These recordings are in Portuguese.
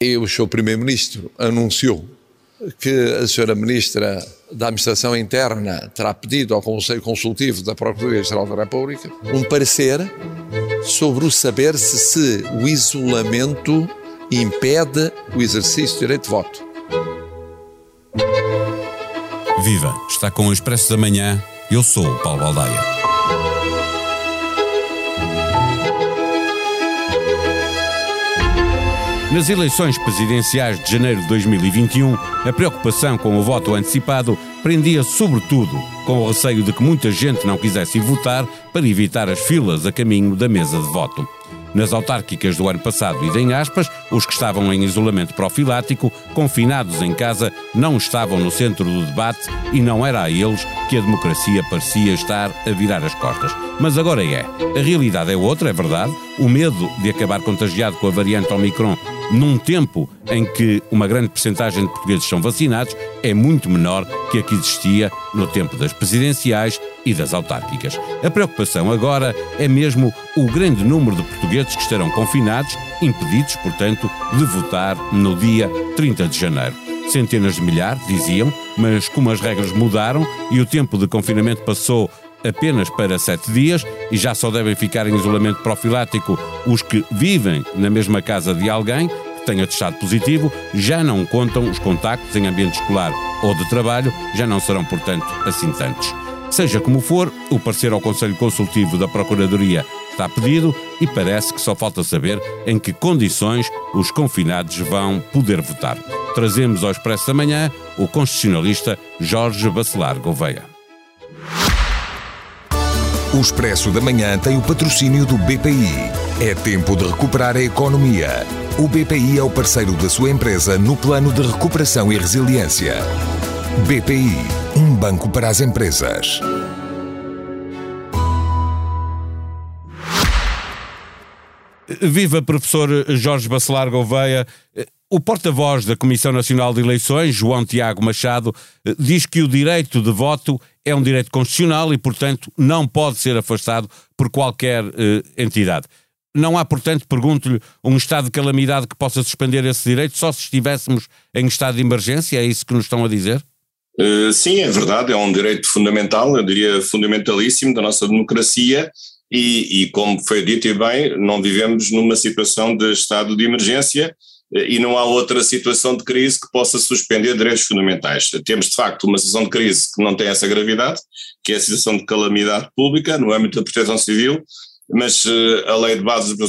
E o seu primeiro-ministro anunciou que a senhora ministra da Administração Interna terá pedido ao Conselho Consultivo da Procuradoria-Geral da República um parecer sobre o saber se, se o isolamento impede o exercício do direito de voto. Viva! Está com o Expresso da Manhã. Eu sou o Paulo Baldaia. Nas eleições presidenciais de janeiro de 2021, a preocupação com o voto antecipado prendia sobretudo com o receio de que muita gente não quisesse votar para evitar as filas a caminho da mesa de voto. Nas autárquicas do ano passado e em aspas, os que estavam em isolamento profilático, confinados em casa, não estavam no centro do debate e não era a eles que a democracia parecia estar a virar as costas. Mas agora é. A realidade é outra, é verdade. O medo de acabar contagiado com a variante Omicron num tempo em que uma grande percentagem de portugueses são vacinados, é muito menor que a que existia no tempo das presidenciais e das autárquicas. A preocupação agora é mesmo o grande número de portugueses que estarão confinados, impedidos, portanto, de votar no dia 30 de janeiro. Centenas de milhares, diziam, mas como as regras mudaram e o tempo de confinamento passou apenas para sete dias e já só devem ficar em isolamento profilático os que vivem na mesma casa de alguém que tenha testado positivo, já não contam os contactos em ambiente escolar ou de trabalho, já não serão, portanto, assim tantos. Seja como for, o parecer ao Conselho Consultivo da Procuradoria está pedido e parece que só falta saber em que condições os confinados vão poder votar. Trazemos ao Expresso da Manhã o constitucionalista Jorge Bacelar Gouveia. O Expresso da Manhã tem o patrocínio do BPI. É tempo de recuperar a economia. O BPI é o parceiro da sua empresa no plano de recuperação e resiliência. BPI, um banco para as empresas. Viva professor Jorge Bacelar Gouveia. O porta-voz da Comissão Nacional de Eleições, João Tiago Machado, diz que o direito de voto é um direito constitucional e, portanto, não pode ser afastado por qualquer eh, entidade. Não há, portanto, pergunto-lhe, um estado de calamidade que possa suspender esse direito só se estivéssemos em estado de emergência? É isso que nos estão a dizer? Uh, sim, é verdade, é um direito fundamental, eu diria fundamentalíssimo da nossa democracia e, e, como foi dito e bem, não vivemos numa situação de estado de emergência e não há outra situação de crise que possa suspender direitos fundamentais. Temos, de facto, uma situação de crise que não tem essa gravidade, que é a situação de calamidade pública no âmbito da proteção civil, mas uh, a lei de base da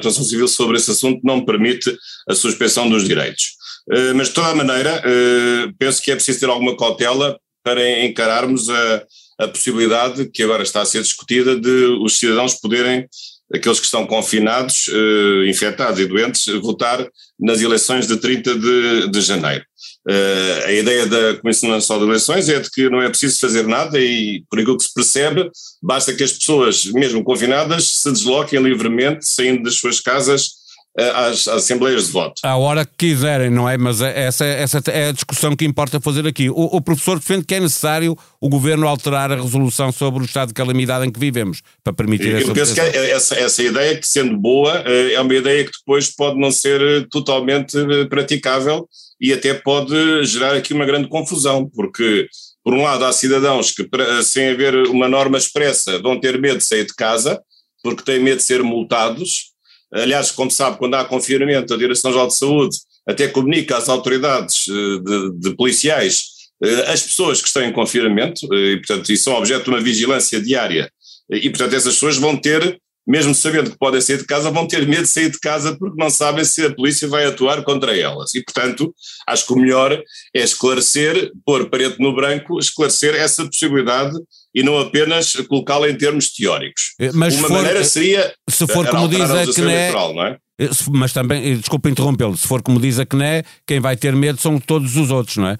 proteção civil sobre esse assunto não permite a suspensão dos direitos. Uh, mas, de toda a maneira, uh, penso que é preciso ter alguma cautela para encararmos a, a possibilidade que agora está a ser discutida de os cidadãos poderem aqueles que estão confinados, uh, infectados e doentes, votar nas eleições de 30 de, de janeiro. Uh, a ideia da Comissão Nacional de Eleições é de que não é preciso fazer nada e, por aquilo que se percebe, basta que as pessoas, mesmo confinadas, se desloquem livremente, saindo das suas casas às, assembleias de voto. À hora que quiserem, não é? Mas é, essa, essa é a discussão que importa fazer aqui. O, o, professor defende que é necessário o governo alterar a resolução sobre o estado de calamidade em que vivemos, para permitir Eu essa Eu penso que é essa, essa ideia, que sendo boa, eh, é uma ideia que depois pode não ser eh, totalmente eh, praticável e até pode gerar aqui uma grande confusão, porque por um lado há cidadãos que, sem haver uma norma expressa, vão ter medo de sair de casa, porque têm medo de ser multados, Aliás, como sabe, quando há confinamento, a Direção-Geral de Saúde até comunica às autoridades eh, de, de, policiais eh, as pessoas que estão em confinamento, eh, e portanto, e são objeto de uma vigilância diária, e portanto essas pessoas vão ter mesmo sabendo que podem sair de casa, vão ter medo de sair de casa porque não sabem se a polícia vai atuar contra elas. E, portanto, acho que o melhor é esclarecer, pôr parede no branco, esclarecer essa possibilidade e não apenas colocá-la em termos teóricos. Eh, mas Uma for, maneira seria. Se for como diz a CNE. Não é? Eh, mas também, eh, desculpa interrompê-lo, se for como diz a CNE, quem vai ter medo são todos os outros, não é?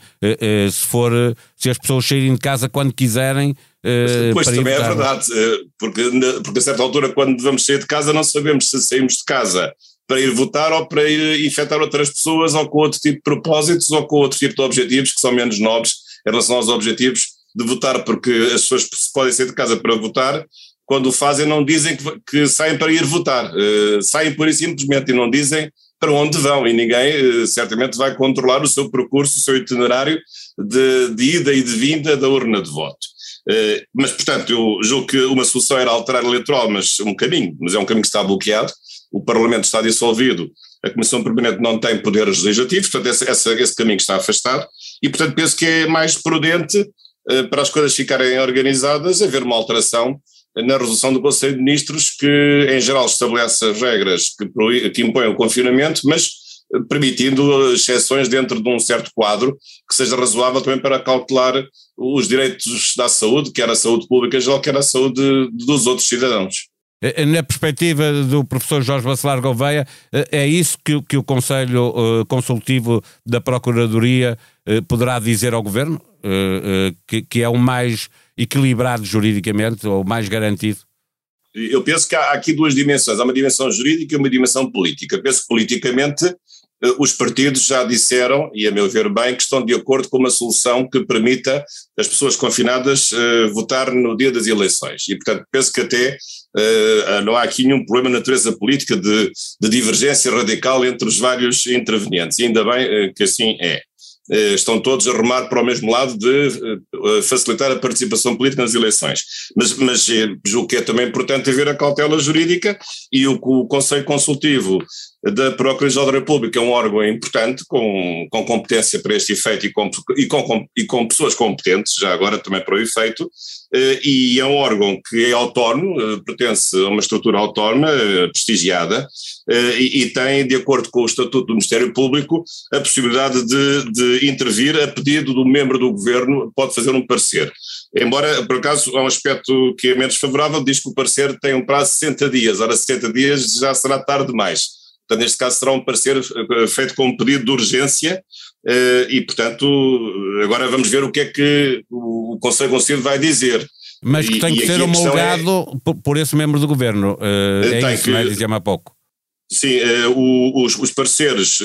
Se for, se as pessoas saírem de casa quando quiserem, pois também é verdade, eh, porque, porque a certa altura, quando vamos sair de casa, não sabemos se saímos de casa para ir votar ou para ir infectar outras pessoas ou com outro tipo de propósitos ou com outro tipo de objetivos que são menos nobres em relação aos objetivos de votar, porque as pessoas podem sair de casa para votar, quando o fazem não dizem que, que saem para ir votar, uh, saem por e simplesmente e não dizem para onde vão. E ninguém certamente vai controlar o seu percurso, o seu itinerário de, de ida e de vinda da urna de voto. Mas, portanto, eu julgo que uma solução era alterar a eleitoral, mas um caminho, mas é um caminho que está bloqueado, o Parlamento está dissolvido, a Comissão Permanente não tem poderes legislativos, portanto esse, esse, esse caminho está afastado. E portanto penso que é mais prudente uh, para as coisas ficarem organizadas haver uma alteração na resolução do Conselho de Ministros que em geral estabelece as regras que, que impõem o confinamento, mas eh, permitindo exceções dentro de um certo quadro que seja razoável também para cautelar os direitos da saúde, quer a saúde pública geral, quer a saúde dos outros cidadãos. Eh, eh, na perspectiva do professor Jorge Bacelar Gouveia, é isso que, que o Conselho Consultivo da Procuradoria poderá dizer ao Governo? Que, que é o mais equilibrado juridicamente, ou mais garantido? Eu penso que há aqui duas dimensões. Há uma dimensão jurídica e uma dimensão política. Penso que politicamente os partidos já disseram, e a meu ver bem, que estão de acordo com uma solução que permita as pessoas confinadas uh, votar no dia das eleições. E, portanto, penso que até uh, não há aqui nenhum problema na natureza política de, de, divergência radical entre os vários intervenientes. E ainda bem uh, que assim é. Eh, estão todos a remar para o mesmo lado de eh, facilitar a participação política nas eleições. Mas, mas eh, julgo que é também importante haver a cautela jurídica e o, o Conselho Consultivo da Procuradoria da República um órgão importante, com, com competência para este efeito e com, e, com, e com pessoas competentes, já agora também para o efeito, e é um órgão que é autónomo, pertence a uma estrutura autónoma, prestigiada, e, e tem, de acordo com o Estatuto do Ministério Público, a possibilidade de, de intervir a pedido do membro do governo, pode fazer um parecer. Embora, por acaso, há um aspecto que é menos favorável, diz que o parecer tem um prazo de 60 dias, ora 60 dias já será tarde demais. Portanto, neste caso será um parecer eh, feito com um pedido de urgência eh, e, portanto, agora vamos ver o que é que o Conselho Conselho vai dizer. Mas que tem e, que ser homologado é, por esse membro do governo, uh, é isso, que, não é? Dizia-me há pouco. Sim, os, os, pareceres,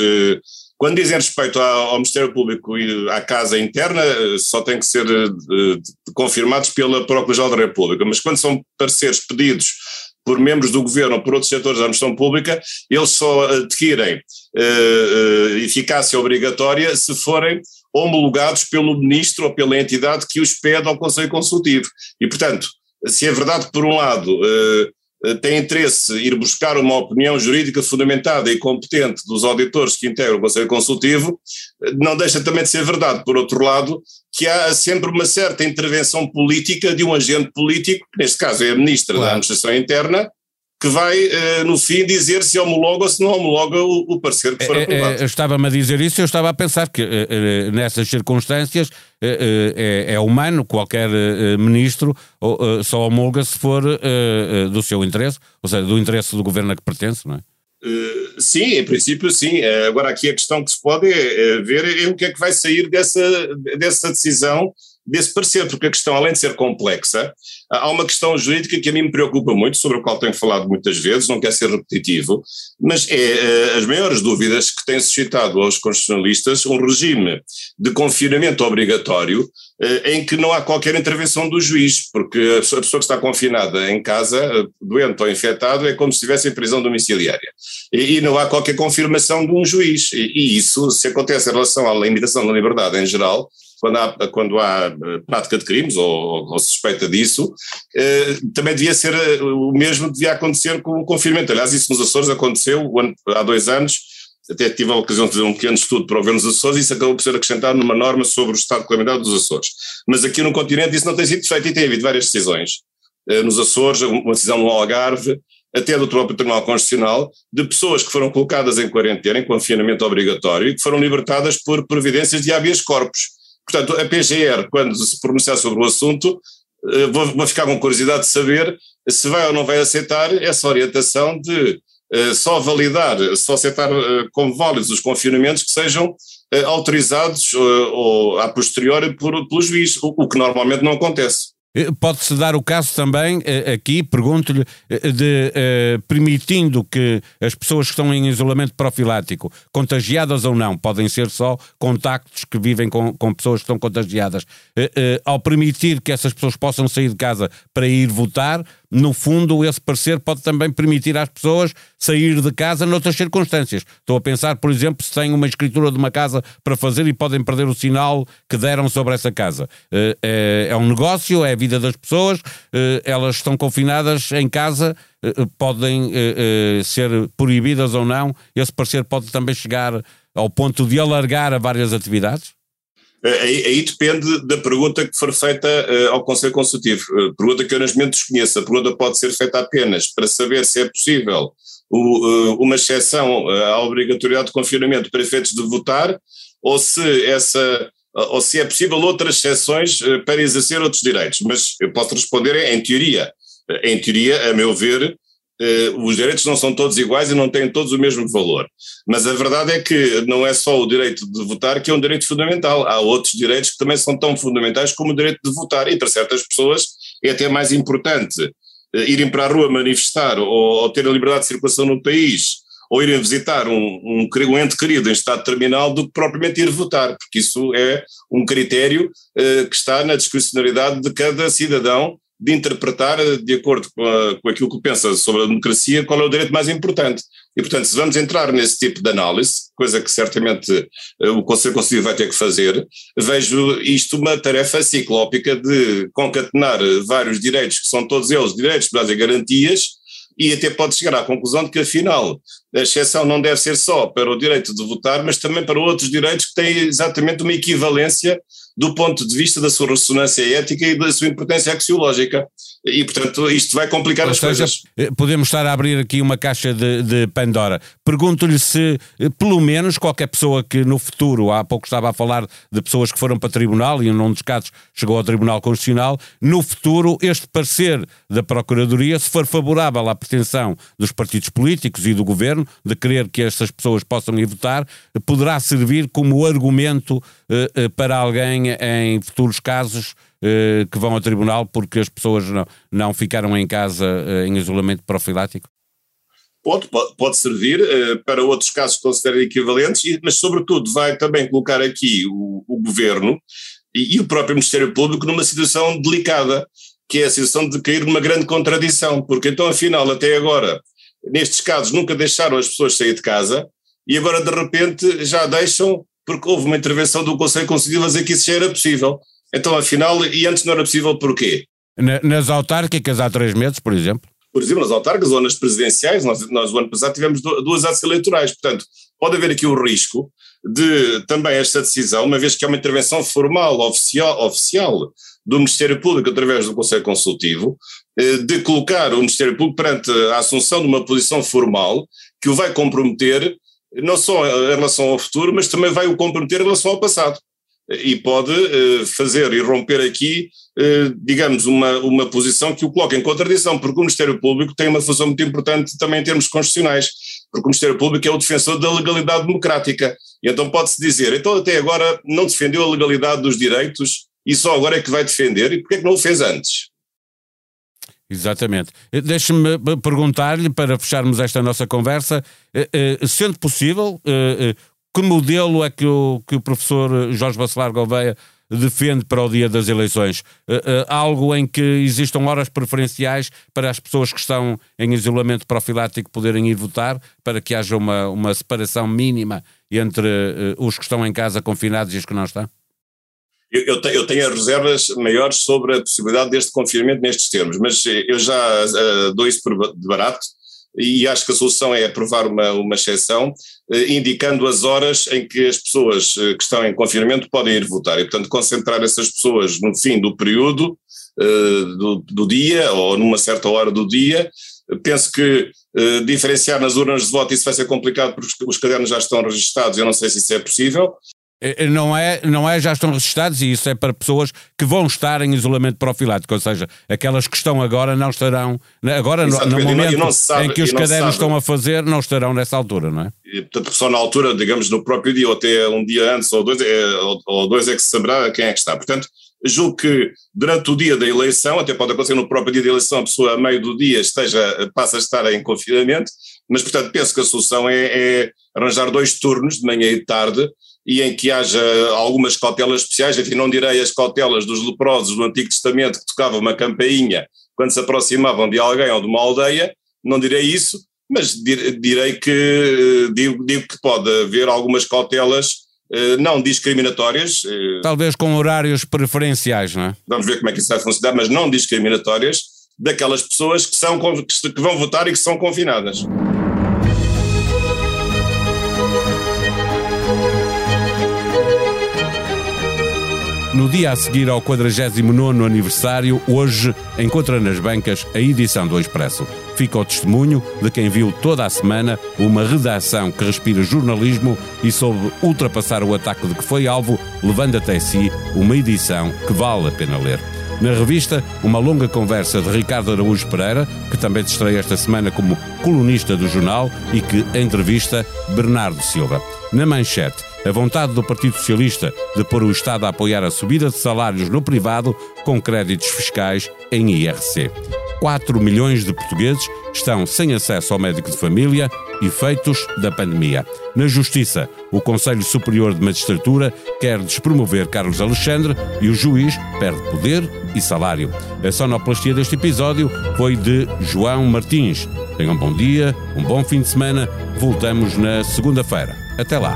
quando dizem respeito ao, Ministério Público e à Casa Interna, só têm que ser confirmados pela Procuradoria da República, mas quando são pareceres pedidos por membros do governo ou por outros setores da administração pública, eles só adquirem uh, uh, eficácia obrigatória se forem homologados pelo ministro ou pela entidade que os pede ao Conselho Consultivo. E, portanto, se é verdade que, por um lado, eh, tem interesse ir buscar uma opinião jurídica fundamentada e competente dos auditores que integram o Conselho Consultivo, eh, não deixa também de ser verdade, por outro lado, que há sempre uma certa intervenção política de um agente político, que neste caso é a Ministra claro. da Administração Interna, que vai, uh, no fim, dizer se homologa ou se não homologa o, parecer que for é, aprovado. É, estava-me a dizer isso, eu estava a pensar que nessas circunstâncias é, é, humano, qualquer ministro só homologa se for do seu interesse, ou seja, do interesse do governo a que pertence, não é? sim, em princípio sim. agora aqui a questão que se pode ver é o que é que vai sair dessa, dessa decisão desse parecer, porque a questão, além de ser complexa, há uma questão jurídica que a mim me preocupa muito, sobre a qual tenho falado muitas vezes, não quero ser repetitivo, mas é uh, as maiores dúvidas que têm suscitado aos constitucionalistas um regime de confinamento obrigatório uh, em que não há qualquer intervenção do juiz, porque a pessoa que está confinada em casa, uh, doente ou infectado, é como se estivesse em prisão domiciliária. E, não há qualquer confirmação de um juiz. E isso, se acontece em relação à limitação da liberdade em geral, quando há, quando há eh, prática de crimes ou, ou suspeita disso, eh, também devia ser eh, o mesmo devia acontecer com o confinamento. Aliás, isso nos Açores aconteceu há dois anos, até tive a ocasião de fazer um pequeno estudo para o governo dos Açores e isso acabou por ser acrescentado numa norma sobre o estado de calamidade dos Açores. Mas aqui no continente isso não tem sido feito e tem havido várias decisões. Nos Açores, uma decisão no Algarve, até do próprio Tribunal Constitucional, de pessoas que foram colocadas em quarentena, em confinamento obrigatório, e que foram libertadas por providências de habeas corpus. Portanto, a PGR, quando se pronunciar sobre o assunto, eh, vou, vou ficar com curiosidade de saber se vai ou não vai aceitar essa orientação de uh, só validar, só aceitar uh, como válidos os confinamentos que sejam uh, autorizados ou a posteriori por, pelo juiz, o, o que normalmente não acontece. Eh, pode-se dar o caso também, eh, aqui, pergunto-lhe, eh, de permitindo que as pessoas que estão em isolamento profilático, contagiadas ou não, podem ser só contactos que vivem com, com pessoas que estão contagiadas, ao permitir que essas pessoas possam sair de casa para ir votar, no fundo, esse parecer pode também permitir às pessoas sair de casa noutras circunstâncias. Estou a pensar, por exemplo, se têm uma escritura de uma casa para fazer e podem perder o sinal que deram sobre essa casa. É, é um negócio, é a vida das pessoas, elas estão confinadas em casa, podem ser proibidas ou não. Esse parecer pode também chegar ao ponto de alargar a várias atividades? Aí, aí, depende da pergunta que for feita uh, ao Conselho Consultivo. Uh, pergunta que eu neste momento desconheço. A pergunta pode ser feita apenas para saber se é possível o, uh, uma exceção à obrigatoriedade de confinamento para efeitos de votar ou se, essa, ou se é possível outras exceções para exercer outros direitos. Mas eu posso responder em teoria. Em teoria, a meu ver, os direitos não são todos iguais e não têm todos o mesmo valor. Mas a verdade é que não é só o direito de votar que é um direito fundamental. Há outros direitos que também são tão fundamentais como o direito de votar. E para certas pessoas é até mais importante eh, irem para a rua manifestar ou, ou ter a liberdade de circulação no país ou irem visitar um, um, um, ente querido em estado terminal do que propriamente ir votar, porque isso é um critério uh, que está na discricionariedade de cada cidadão de interpretar, de acordo com, a, com, aquilo que pensa sobre a democracia, qual é o direito mais importante. E, portanto, se vamos entrar nesse tipo de análise, coisa que certamente eh, o Conselho Constitucional vai ter que fazer, vejo isto uma tarefa ciclópica de concatenar vários direitos, que são todos eles direitos, e garantias, e até pode chegar à conclusão de que, afinal, a exceção não deve ser só para o direito de votar, mas também para outros direitos que têm exatamente uma equivalência do ponto de vista da sua ressonância ética e da sua importância axiológica. E, portanto, isto vai complicar Ou as seja, coisas. Eh, podemos estar a abrir aqui uma caixa de, de Pandora. Pergunto-lhe se, eh, pelo menos, qualquer pessoa que no futuro, há pouco estava a falar de pessoas que foram para tribunal e, num dos casos, chegou ao Tribunal Constitucional, no futuro, este parecer da Procuradoria, se for favorável à pretensão dos partidos políticos e do governo de querer que estas pessoas possam ir votar, poderá servir como argumento eh, para alguém em futuros casos eh, que vão ao tribunal porque as pessoas não, não ficaram em casa eh, em isolamento profilático? Pode, pode servir uh, para outros casos que considerem equivalentes, mas sobretudo vai também colocar aqui o, o governo e, e, o próprio Ministério Público numa situação delicada, que é a situação de cair numa grande contradição, porque então afinal até agora, nestes casos nunca deixaram as pessoas sair de casa e agora de repente já deixam porque houve uma intervenção do Conselho Constitucional a dizer que isso já era possível. Então, afinal, e antes não era possível porquê? Nas autárquicas há três meses, por exemplo? Por exemplo, nas autárquicas ou nas presidenciais, nós, nós o ano passado tivemos duas atos eleitorais, portanto, pode haver aqui o risco de também esta decisão, uma vez que é uma intervenção formal, oficial, oficial do Ministério Público através do Conselho Consultivo, eh, de colocar o Ministério Público perante a assunção de uma posição formal que o vai comprometer não só em relação ao futuro, mas também vai o comprometer em relação ao passado. E pode uh, fazer e romper aqui, uh, digamos, uma, uma posição que o coloca em contradição, porque o Ministério Público tem uma função muito importante também em termos constitucionais, porque o Ministério Público é o defensor da legalidade democrática. E então pode-se dizer, então até agora não defendeu a legalidade dos direitos e só agora é que vai defender, e porquê é que não o fez antes? Exatamente. Eh, deixe-me perguntar-lhe, para fecharmos esta nossa conversa, eh, eh, sendo possível, que modelo é que o, que o professor Jorge Bacelar Gouveia defende para o dia das eleições? algo em que existam horas preferenciais para as pessoas que estão em isolamento profilático poderem ir votar, para que haja uma, uma separação mínima entre os que estão em casa confinados e os que não estão? Eu, eu, tenho, eu tenho as reservas maiores sobre a possibilidade deste confinamento nestes termos, mas eu já uh, dou isso por de barato e acho que a solução é aprovar uma, uma exceção, uh, indicando as horas em que as pessoas uh, que estão em confinamento podem ir votar e, portanto, concentrar essas pessoas no fim do período do, do dia ou numa certa hora do dia. Penso que diferenciar nas urnas de voto isso vai ser complicado porque os cadernos já estão registados, eu não sei se isso é possível, não é, não é, já estão registados e isso é para pessoas que vão estar em isolamento profilático, ou seja, aquelas que estão agora não estarão, agora no, no momento sabe, em que os cadernos estão a fazer, não estarão nessa altura, não é? E, portanto, só na altura, digamos, no próprio dia, ou até um dia antes ou dois, é, ou, ou dois é que se saberá quem é que está. Portanto, julgo que durante o dia da eleição, até pode acontecer no próprio dia da eleição, a pessoa a meio do dia esteja, passa a estar em confinamento, mas portanto penso que a solução é, é arranjar dois turnos, de manhã e de tarde, e em que haja algumas cautelas especiais, enfim, não direi as cautelas dos leprosos do Antigo Testamento que tocavam uma campainha quando se aproximavam de alguém ou de uma aldeia, não direi isso, mas direi que digo, digo que pode haver algumas cautelas eh, não discriminatórias. Eh, Talvez com horários preferenciais, não é? Vamos ver como é que isso vai funcionar, mas não discriminatórias daquelas pessoas que, são, que vão votar e que são confinadas. No dia a seguir ao 49 aniversário, hoje encontra nas bancas a edição do Expresso. Fica o testemunho de quem viu toda a semana uma redação que respira jornalismo e soube ultrapassar o ataque de que foi alvo, levando até si uma edição que vale a pena ler. Na revista, uma longa conversa de Ricardo Araújo Pereira, que também se estreia esta semana como colunista do jornal e que entrevista Bernardo Silva. Na manchete, a vontade do Partido Socialista de pôr o Estado a apoiar a subida de salários no privado com créditos fiscais em IRC. 4 milhões de portugueses estão sem acesso ao médico de família, efeitos da pandemia. Na Justiça, o Conselho Superior de Magistratura quer despromover Carlos Alexandre e o juiz perde poder e salário. A sonoplastia deste episódio foi de João Martins. Tenham um bom dia, um bom fim de semana. Voltamos na segunda-feira. Até lá.